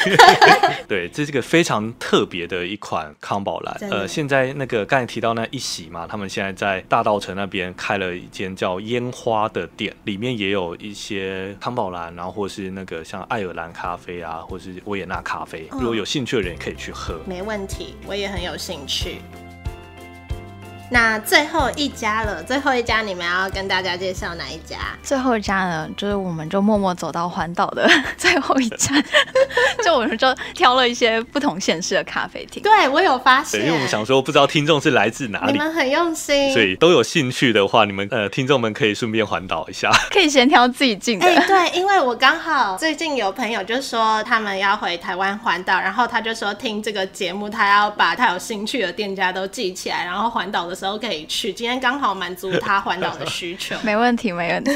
[SPEAKER 2] 对，这是个非常特别的一款康宝蓝呃，现在那个刚才提到那一席嘛，他们现在在大道城那边开了一间叫烟花的店，里面也有一些康宝蓝，然后或是那个像爱尔兰咖啡啊，或是维也纳咖啡，
[SPEAKER 3] 嗯
[SPEAKER 2] 如果有兴趣的人也可以去喝。
[SPEAKER 3] 没问题，我也很有兴趣。那最后一家了，最后一家你们要跟大家介绍哪一家？
[SPEAKER 1] 最后一家呢，就是我们就默默走到环岛的 最后一站，就我们就挑了一些不同县市的咖啡厅。
[SPEAKER 3] 对我有发，现，
[SPEAKER 2] 因为我们想说，不知道听众是来自哪里，
[SPEAKER 3] 你们很用心，
[SPEAKER 2] 所以都有兴趣的话，你们呃听众们可以顺便环岛一下。
[SPEAKER 1] 可以先挑自己近的。
[SPEAKER 3] 哎、对，因为我刚好最近有朋友就说他们要回台湾环岛，然后他就说听这个节目，他要把他有兴趣的店家都记起来，然后环岛的都可以去。今天刚好满足他环岛的需求。
[SPEAKER 1] 没问题，没问题。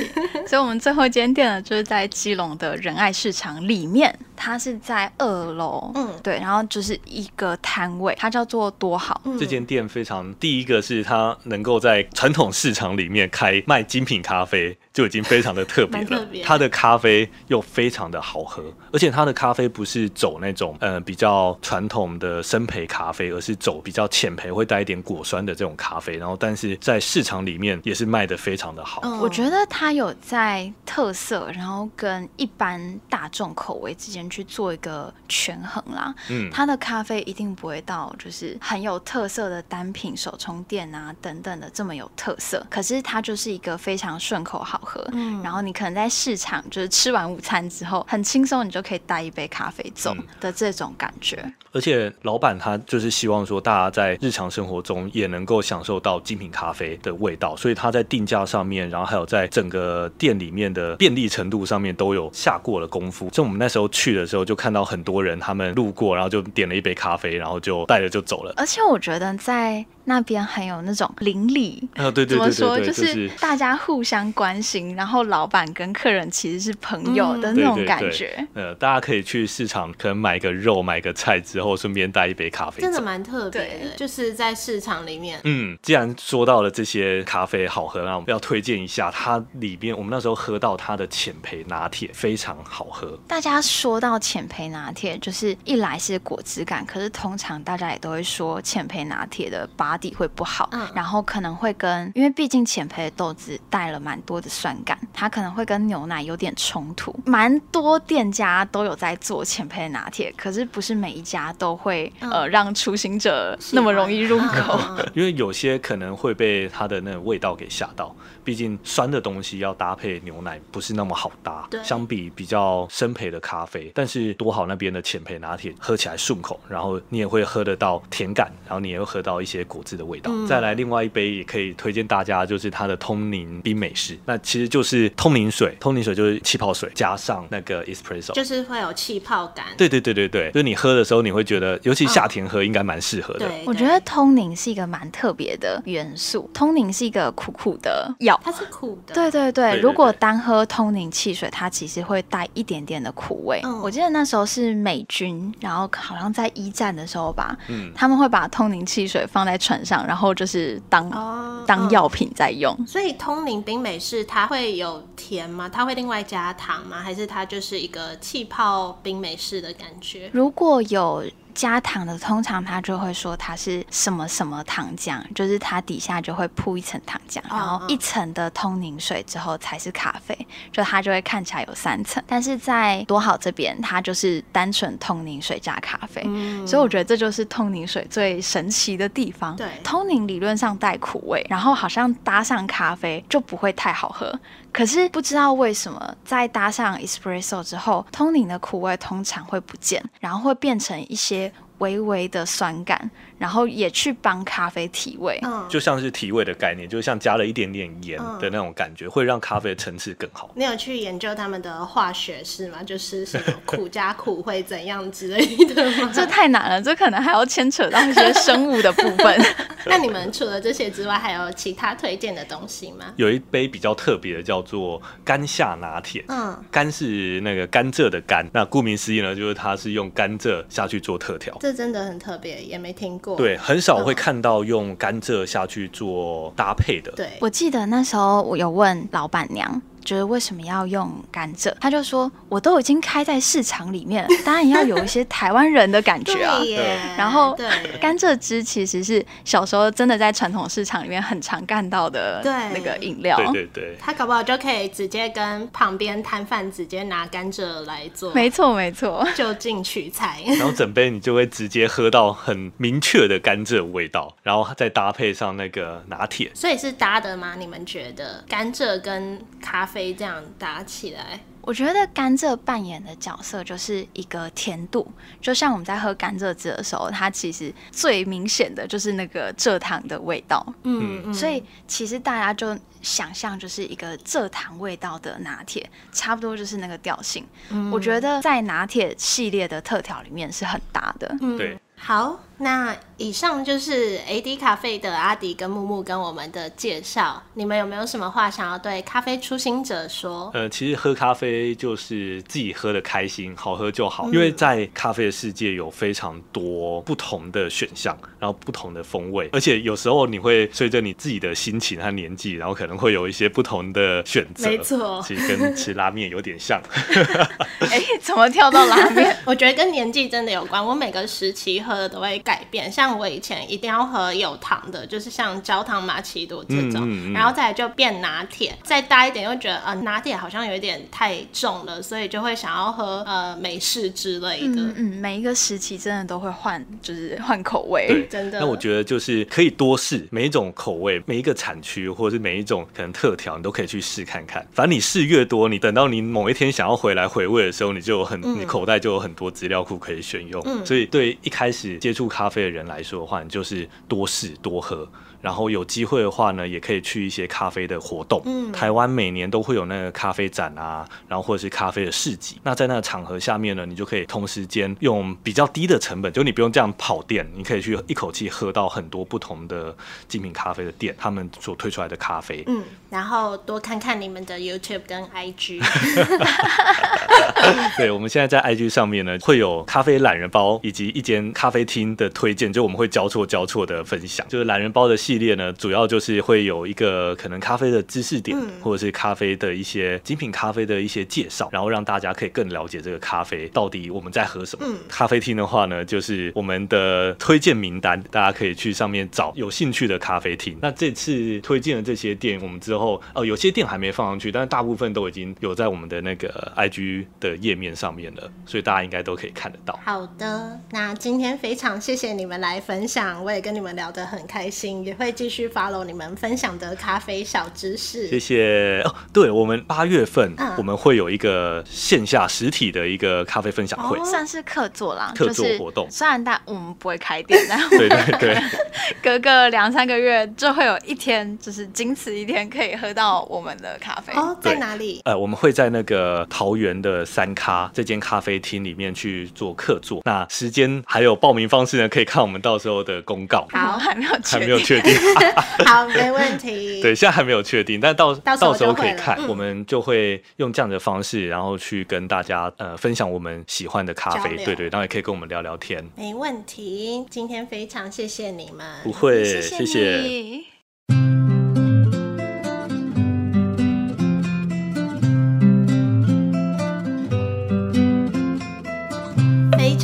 [SPEAKER 1] 所以，我们最后一间店呢，就是在基隆的仁爱市场里面，它是在二楼，
[SPEAKER 3] 嗯
[SPEAKER 1] 对，然后就是一个摊位，它叫做多好。
[SPEAKER 3] 嗯
[SPEAKER 2] 这间店非常，第一个是它能够在传统市场里面开卖精品咖啡，就已经非常的特别了。它的咖啡又非常的好喝，而且它的咖啡不是走那种呃比较传统的生焙咖啡，而是走比较浅焙，会带一点果酸的这种咖啡。然后，但是在市场里面也是卖的非常的好。
[SPEAKER 3] 嗯
[SPEAKER 1] 我觉得它有在特色，然后跟一般大众口味之间去做一个权衡啦。
[SPEAKER 2] 嗯，
[SPEAKER 1] 它的咖啡一定不会到就是很有特色的单品手冲店啊等等的这么有特色，可是它就是一个非常顺口好喝。
[SPEAKER 3] 嗯
[SPEAKER 1] 然后你可能在市场就是吃完午餐之后，很轻松，你就可以带一杯咖啡走
[SPEAKER 2] 嗯
[SPEAKER 1] 的这种感觉。
[SPEAKER 2] 而且老板他就是希望说，大家在日常生活中也能够享受到精品咖啡的味道，所以他在定价上面，然后还有在整个店里面的便利程度上面都有下过了功夫。就我们那时候去的时候，就看到很多人他们路过，然后就点了一杯咖啡，然后就带着就走了。
[SPEAKER 1] 而且我觉得在那边很有那种邻里，
[SPEAKER 2] 啊，对对
[SPEAKER 1] 怎么说，
[SPEAKER 2] 对对对，
[SPEAKER 1] 就是大家互相关心，然后老板跟客人其实是朋友的那种
[SPEAKER 2] 对对对
[SPEAKER 1] 感觉。
[SPEAKER 2] 呃，大家可以去市场，可能买个肉、买个菜之后，顺便带一杯咖啡。
[SPEAKER 3] 真的蛮特别的，就是在市场里面。
[SPEAKER 2] 嗯，既然说到了这些咖啡好喝，那我们要推荐一下它里边，我们那时候喝到它的浅焙拿铁非常好喝。
[SPEAKER 1] 大家说到浅焙拿铁，就是一来是果汁感，可是通常大家也都会说浅焙拿铁的 body 会不好，
[SPEAKER 3] 嗯
[SPEAKER 1] 然后可能会跟，因为毕竟浅焙的豆子带了蛮多的酸感，它可能会跟牛奶有点冲突。蛮多店家都有在做浅焙拿铁，可是不是每一家都会、
[SPEAKER 3] 嗯
[SPEAKER 1] 呃让初行者那么容易入口。
[SPEAKER 2] 因为有些可能会被它的那个味道给吓到，毕竟酸的东西要搭配牛奶不是那么好搭
[SPEAKER 3] 对。
[SPEAKER 2] 相比比较深焙的咖啡，但是多好那边的浅焙拿铁喝起来顺口，然后你也会喝得到甜感，然后你也会喝到一些果汁的味道。
[SPEAKER 3] 嗯
[SPEAKER 2] 再来另外一杯也可以推荐大家，就是它的通灵冰美式，那其实就是通灵水，通灵水就是气泡水加上那个 espresso。
[SPEAKER 3] 就是会有气泡感。
[SPEAKER 2] 对对对对对，就是你喝的时候，你会觉得，尤其夏天喝应该蛮适合的。
[SPEAKER 3] 对，
[SPEAKER 1] 我觉得通灵是一个蛮特别的元素，通灵是一个苦苦的药，
[SPEAKER 3] 它是苦的。
[SPEAKER 1] 对对对，如果
[SPEAKER 2] 对
[SPEAKER 1] 单喝通灵汽水，它其实会带一点点的苦味。
[SPEAKER 3] 嗯
[SPEAKER 1] 我记得那时候是美军，然后好像在一战的时候吧，
[SPEAKER 2] 嗯，
[SPEAKER 1] 他们会把通灵汽水放在船上，然后就是当、
[SPEAKER 3] 哦，
[SPEAKER 1] 当
[SPEAKER 3] 嗯
[SPEAKER 1] 药品在用。
[SPEAKER 3] 所以通灵冰美式它会有甜吗？它会另外加糖吗？还是它就是一个气泡冰美式的感觉？
[SPEAKER 1] 如果有加糖的，通常他就会说它是什么什么糖浆，就是它底下就会铺一层糖浆，
[SPEAKER 3] 嗯
[SPEAKER 1] 然后一层的通宁水之后才是咖啡，就它就会看起来有三层。但是在多好这边，它就是单纯通宁水加咖啡。
[SPEAKER 3] 嗯
[SPEAKER 1] 所以我觉得这就是通宁水最神奇的地方。
[SPEAKER 3] 对
[SPEAKER 1] 通宁理论上带苦味，然后好像搭上咖啡就不会太好喝。可是不知道为什么，在搭上 espresso 之后，通灵的苦味通常会不见，然后会变成一些微微的酸感，然后也去帮咖啡提味。
[SPEAKER 3] 嗯，
[SPEAKER 2] 就像是提味的概念，就像加了一点点盐的那种感觉，会让咖啡的层次更好。
[SPEAKER 3] 你有去研究他们的化学式吗？就是什么苦加苦会怎样之类的吗？
[SPEAKER 1] 这太难了，这可能还要牵扯到一些生物的部分。
[SPEAKER 3] 那你们除了这些之外，还有其他推荐的东西吗？
[SPEAKER 2] 有一杯比较特别的，叫做甘夏拿铁。
[SPEAKER 3] 嗯，
[SPEAKER 2] 甘是那个甘蔗的甘，那顾名思义呢，就是它是用甘蔗下去做特调。
[SPEAKER 3] 这真的很特别，也没听过。
[SPEAKER 2] 对，很少会
[SPEAKER 3] 嗯
[SPEAKER 2] 看到用甘蔗下去做搭配的。
[SPEAKER 3] 对，
[SPEAKER 1] 我记得那时候我有问老板娘。就是为什么要用甘蔗？他就说，我都已经开在市场里面了，当然要有一些台湾人的感觉啊
[SPEAKER 3] 对。
[SPEAKER 1] 然后
[SPEAKER 3] 对
[SPEAKER 1] 甘蔗汁其实是小时候真的在传统市场里面很常干到的
[SPEAKER 3] 对
[SPEAKER 1] 那个饮料。
[SPEAKER 2] 对对对，
[SPEAKER 3] 他搞不好就可以直接跟旁边摊贩直接拿甘蔗来做，
[SPEAKER 1] 没错没错。
[SPEAKER 3] 就近取材。
[SPEAKER 2] 然后整杯你就会直接喝到很明确的甘蔗味道，然后再搭配上那个拿铁。
[SPEAKER 3] 所以是搭的吗？你们觉得甘蔗跟咖啡这样打起来？
[SPEAKER 1] 我觉得甘蔗扮演的角色就是一个甜度，就像我们在喝甘蔗汁的时候，它其实最明显的就是那个蔗糖的味道。
[SPEAKER 3] 嗯嗯，
[SPEAKER 1] 所以其实大家就想象就是一个蔗糖味道的拿铁，差不多就是那个调性。
[SPEAKER 3] 嗯
[SPEAKER 1] 我觉得在拿铁系列的特调里面是很搭的。
[SPEAKER 3] 嗯
[SPEAKER 2] 对。
[SPEAKER 3] 好，那以上就是 AD 咖啡的阿迪跟木木跟我们的介绍。你们有没有什么话想要对咖啡初心者说？
[SPEAKER 2] 呃，其实喝咖啡就是自己喝的开心，好喝就好。因为在咖啡的世界有非常多不同的选项，然后不同的风味，而且有时候你会随着你自己的心情和年纪，然后可能会有一些不同的选择。
[SPEAKER 3] 没错
[SPEAKER 2] 其实跟吃拉面有点像。
[SPEAKER 1] 哎、怎么跳到拉面？
[SPEAKER 3] 我觉得跟年纪真的有关。我每个时期喝的都会改变。像我以前一定要喝有糖的，就是像焦糖玛奇朵这种，
[SPEAKER 2] 嗯嗯嗯
[SPEAKER 3] 然后再来就变拿铁，再大一点又觉得呃拿铁好像有一点太重了，所以就会想要喝呃美式之类的。
[SPEAKER 1] 嗯嗯，每一个时期真的都会换，就是换口味。
[SPEAKER 3] 真的
[SPEAKER 2] 那我觉得就是可以多试每一种口味，每一个产区或者是每一种可能特调，你都可以去试看看。反正你试越多，你等到你某一天想要回来回味的时候，你就有很，
[SPEAKER 3] 嗯
[SPEAKER 2] 你口袋就有很多资料库可以选用。
[SPEAKER 3] 嗯
[SPEAKER 2] 所以对一开始接触咖啡的人来说的话，你就是多试多喝。然后有机会的话呢，也可以去一些咖啡的活动。嗯，台湾每年都会有那个咖啡展啊，然后或者是咖啡的市集。那在那个场合下面呢，你就可以同时间用比较低的成本，就你不用这样跑店，你可以去一口气喝到很多不同的精品咖啡的店，他们所推出来的咖啡。
[SPEAKER 3] 嗯，然后多看看你们的 YouTube 跟 IG。
[SPEAKER 2] 对，我们现在在 IG 上面呢，会有咖啡懒人包以及一间咖啡厅的推荐，就我们会交错交错的分享。就是懒人包的系列呢，主要就是会有一个可能咖啡的知识点，或者是咖啡的一些精品咖啡的一些介绍，然后让大家可以更了解这个咖啡到底我们在喝什么。咖啡厅的话呢，就是我们的推荐名单，大家可以去上面找有兴趣的咖啡厅。那这次推荐的这些店，我们之后哦，有些店还没放上去，但是大部分都已经有在我们的那个 IG 的页面上面了，所以大家应该都可以看得到。
[SPEAKER 3] 好的，那今天非常谢谢你们来分享，我也跟你们聊得很开心，也会继续 follow 你们分享的咖啡小知识。
[SPEAKER 2] 谢谢哦，对我们八月份我们会有一个线下实体的一个咖啡分享会，
[SPEAKER 1] 算是客座啦，
[SPEAKER 2] 客座活动。
[SPEAKER 1] 虽然但我们不会开店，但
[SPEAKER 2] 对对对，
[SPEAKER 1] 隔个两三个月就会有一天，就是仅此一天可以喝到我们的咖啡。
[SPEAKER 3] 哦，在哪里？
[SPEAKER 2] 呃，我们会在那个桃园的三咖这间咖啡厅里面去做客座。那时间还有报名方式呢，可以看我们到时候的公告。
[SPEAKER 3] 好，
[SPEAKER 1] 还没有
[SPEAKER 2] 还没有确定。
[SPEAKER 3] 好，没问题。
[SPEAKER 2] 对，现在还没有确定，但到
[SPEAKER 3] 到
[SPEAKER 2] 时候可以看，我们就会用这样的方式，然后去跟大家呃分享我们喜欢的咖啡。对对，然后也可以跟我们聊聊天。
[SPEAKER 3] 没问题，今天非常谢谢你们。
[SPEAKER 2] 不会，
[SPEAKER 1] 谢
[SPEAKER 2] 谢。
[SPEAKER 3] 非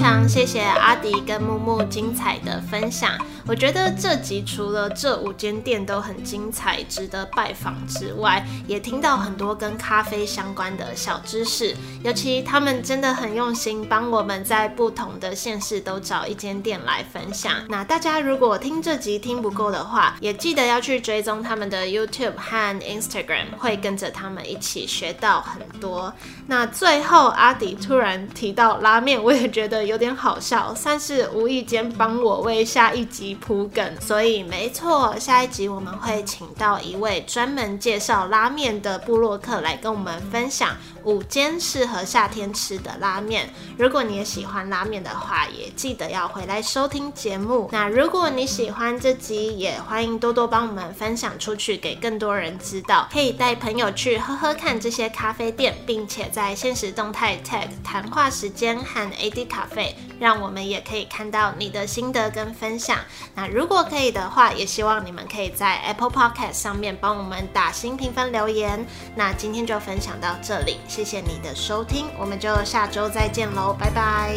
[SPEAKER 3] 常谢谢阿迪跟木木精彩的分享。我觉得这集除了这五间店都很精彩，值得拜访之外，也听到很多跟咖啡相关的小知识。尤其他们真的很用心，帮我们在不同的县市都找一间店来分享。那大家如果听这集听不够的话，也记得要去追踪他们的 YouTube 和 Instagram，会跟着他们一起学到很多。那最后阿迪突然提到拉面，我也觉得有点好笑，算是无意间帮我为下一集。铺梗，所以没错，下一集我们会请到一位专门介绍拉面的布洛克来跟我们分享五间适合夏天吃的拉面。如果你也喜欢拉面的话，也记得要回来收听节目。那如果你喜欢这集，也欢迎多多帮我们分享出去，给更多人知道。可以带朋友去喝喝看这些咖啡店，并且在现实动态 tag 谈话时间和 AD 咖啡，让我们也可以看到你的心得跟分享。那如果可以的话，也希望你们可以在 Apple Podcast 上面帮我们打新评分留言。那今天就分享到这里，谢谢你的收听，我们就下周再见喽，拜拜。